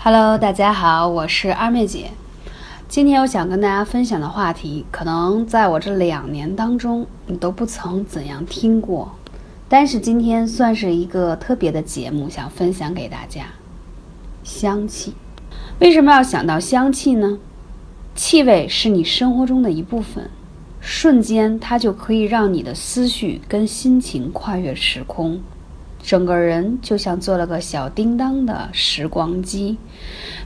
Hello，大家好，我是二妹姐。今天我想跟大家分享的话题，可能在我这两年当中，你都不曾怎样听过。但是今天算是一个特别的节目，想分享给大家。香气，为什么要想到香气呢？气味是你生活中的一部分，瞬间它就可以让你的思绪跟心情跨越时空。整个人就像做了个小叮当的时光机，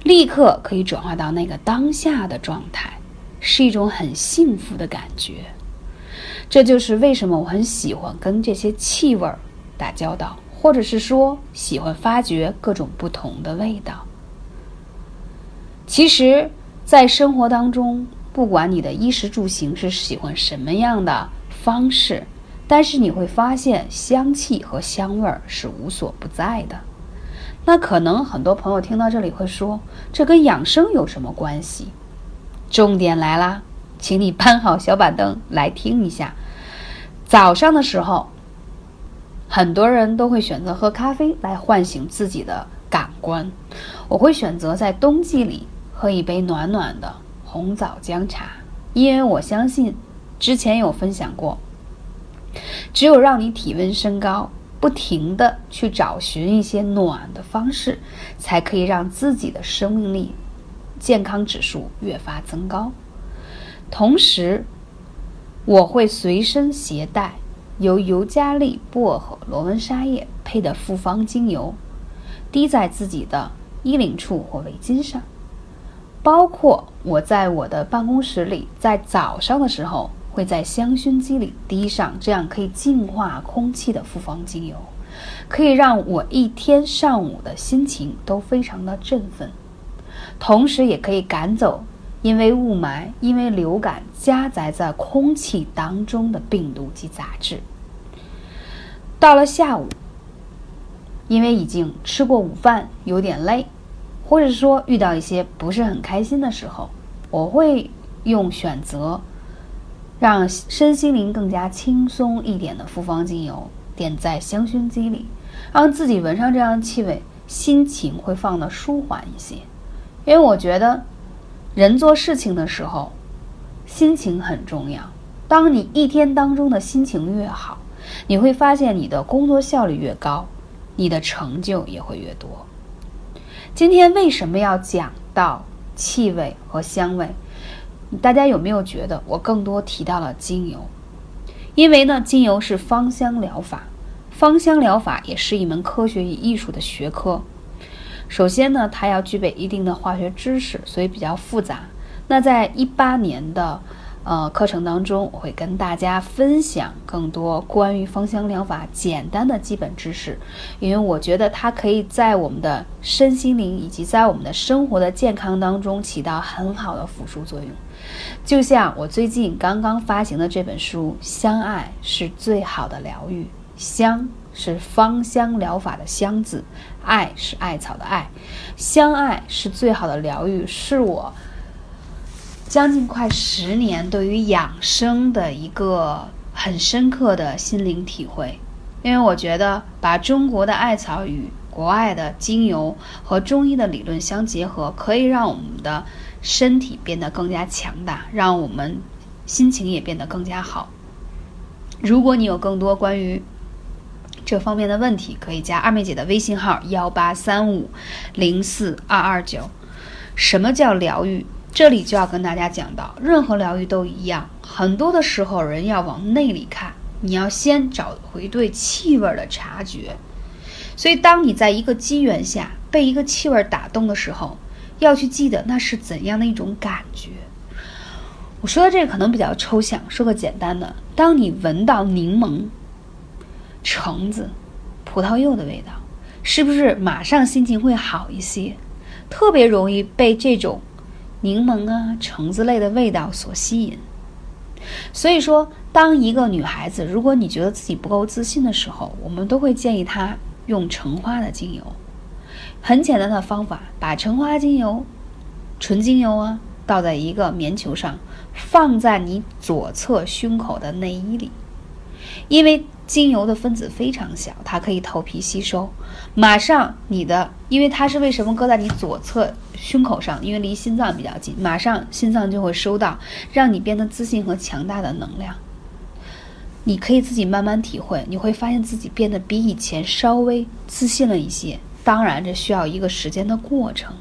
立刻可以转化到那个当下的状态，是一种很幸福的感觉。这就是为什么我很喜欢跟这些气味打交道，或者是说喜欢发掘各种不同的味道。其实，在生活当中，不管你的衣食住行是喜欢什么样的方式。但是你会发现，香气和香味儿是无所不在的。那可能很多朋友听到这里会说，这跟养生有什么关系？重点来啦，请你搬好小板凳来听一下。早上的时候，很多人都会选择喝咖啡来唤醒自己的感官。我会选择在冬季里喝一杯暖暖的红枣姜茶，因为我相信，之前有分享过。只有让你体温升高，不停的去找寻一些暖的方式，才可以让自己的生命力、健康指数越发增高。同时，我会随身携带由尤加利、薄荷、罗纹沙叶配的复方精油，滴在自己的衣领处或围巾上，包括我在我的办公室里，在早上的时候。会在香薰机里滴上这样可以净化空气的复方精油，可以让我一天上午的心情都非常的振奋，同时也可以赶走因为雾霾、因为流感夹杂在空气当中的病毒及杂质。到了下午，因为已经吃过午饭，有点累，或者说遇到一些不是很开心的时候，我会用选择。让身心灵更加轻松一点的复方精油点在香薰机里，让自己闻上这样的气味，心情会放得舒缓一些。因为我觉得，人做事情的时候，心情很重要。当你一天当中的心情越好，你会发现你的工作效率越高，你的成就也会越多。今天为什么要讲到气味和香味？大家有没有觉得我更多提到了精油？因为呢，精油是芳香疗法，芳香疗法也是一门科学与艺术的学科。首先呢，它要具备一定的化学知识，所以比较复杂。那在一八年的。呃，课程当中我会跟大家分享更多关于芳香疗法简单的基本知识，因为我觉得它可以在我们的身心灵以及在我们的生活的健康当中起到很好的辅助作用。就像我最近刚刚发行的这本书《相爱是最好的疗愈》，香是芳香疗法的香字，爱是艾草的爱，相爱是最好的疗愈，是我。将近快十年，对于养生的一个很深刻的心灵体会，因为我觉得把中国的艾草与国外的精油和中医的理论相结合，可以让我们的身体变得更加强大，让我们心情也变得更加好。如果你有更多关于这方面的问题，可以加二妹姐的微信号幺八三五零四二二九。什么叫疗愈？这里就要跟大家讲到，任何疗愈都一样，很多的时候人要往内里看，你要先找回对气味的察觉。所以，当你在一个机缘下被一个气味打动的时候，要去记得那是怎样的一种感觉。我说的这个可能比较抽象，说个简单的：当你闻到柠檬、橙子、葡萄柚的味道，是不是马上心情会好一些？特别容易被这种。柠檬啊，橙子类的味道所吸引。所以说，当一个女孩子，如果你觉得自己不够自信的时候，我们都会建议她用橙花的精油。很简单的方法，把橙花精油、纯精油啊，倒在一个棉球上，放在你左侧胸口的内衣里。因为精油的分子非常小，它可以头皮吸收，马上你的，因为它是为什么搁在你左侧胸口上？因为离心脏比较近，马上心脏就会收到，让你变得自信和强大的能量。你可以自己慢慢体会，你会发现自己变得比以前稍微自信了一些。当然，这需要一个时间的过程。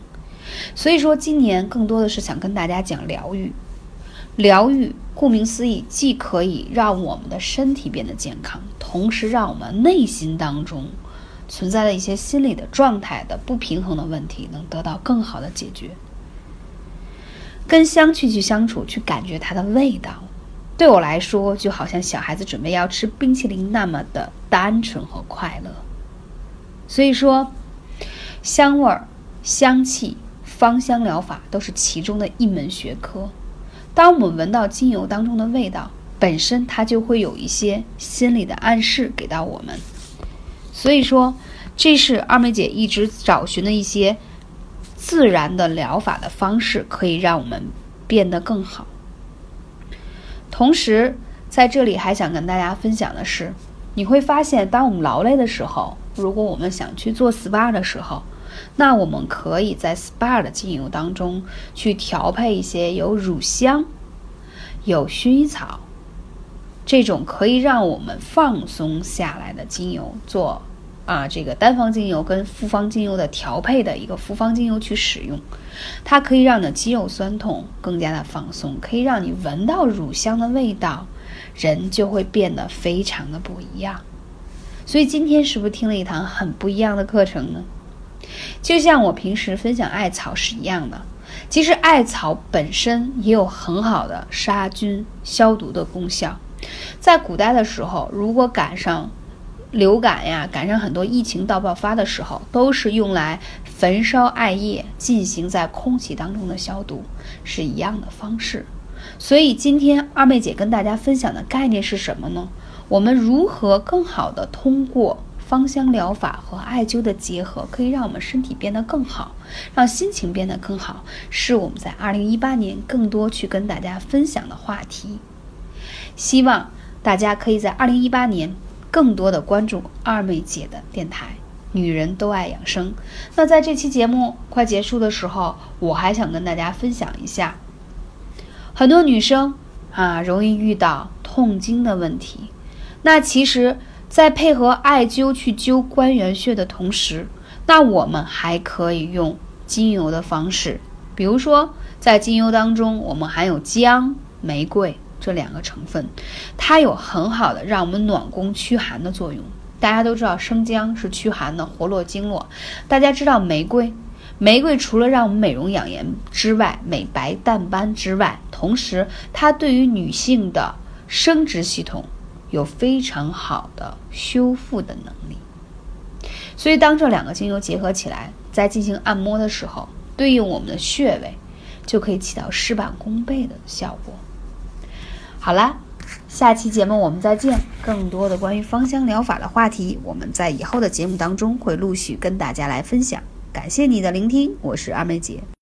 所以说，今年更多的是想跟大家讲疗愈。疗愈，顾名思义，既可以让我们的身体变得健康，同时让我们内心当中存在的一些心理的状态的不平衡的问题能得到更好的解决。跟香气去相处，去感觉它的味道，对我来说就好像小孩子准备要吃冰淇淋那么的单纯和快乐。所以说，香味儿、香气、芳香疗法都是其中的一门学科。当我们闻到精油当中的味道，本身它就会有一些心理的暗示给到我们。所以说，这是二妹姐一直找寻的一些自然的疗法的方式，可以让我们变得更好。同时，在这里还想跟大家分享的是，你会发现，当我们劳累的时候，如果我们想去做 SPA 的时候，那我们可以在 SPA 的精油当中去调配一些有乳香、有薰衣草这种可以让我们放松下来的精油做啊，这个单方精油跟复方精油的调配的一个复方精油去使用，它可以让你的肌肉酸痛更加的放松，可以让你闻到乳香的味道，人就会变得非常的不一样。所以今天是不是听了一堂很不一样的课程呢？就像我平时分享艾草是一样的，其实艾草本身也有很好的杀菌消毒的功效。在古代的时候，如果赶上流感呀，赶上很多疫情大爆发的时候，都是用来焚烧艾叶进行在空气当中的消毒，是一样的方式。所以今天二妹姐跟大家分享的概念是什么呢？我们如何更好的通过？芳香疗法和艾灸的结合，可以让我们身体变得更好，让心情变得更好，是我们在二零一八年更多去跟大家分享的话题。希望大家可以在二零一八年更多的关注二妹姐的电台，女人都爱养生。那在这期节目快结束的时候，我还想跟大家分享一下，很多女生啊容易遇到痛经的问题，那其实。在配合艾灸去灸关元穴的同时，那我们还可以用精油的方式，比如说在精油当中，我们含有姜、玫瑰这两个成分，它有很好的让我们暖宫驱寒的作用。大家都知道生姜是驱寒的，活络经络。大家知道玫瑰，玫瑰除了让我们美容养颜之外，美白淡斑之外，同时它对于女性的生殖系统。有非常好的修复的能力，所以当这两个精油结合起来，在进行按摩的时候，对应我们的穴位，就可以起到事半功倍的效果。好啦，下期节目我们再见。更多的关于芳香疗法的话题，我们在以后的节目当中会陆续跟大家来分享。感谢你的聆听，我是阿梅姐。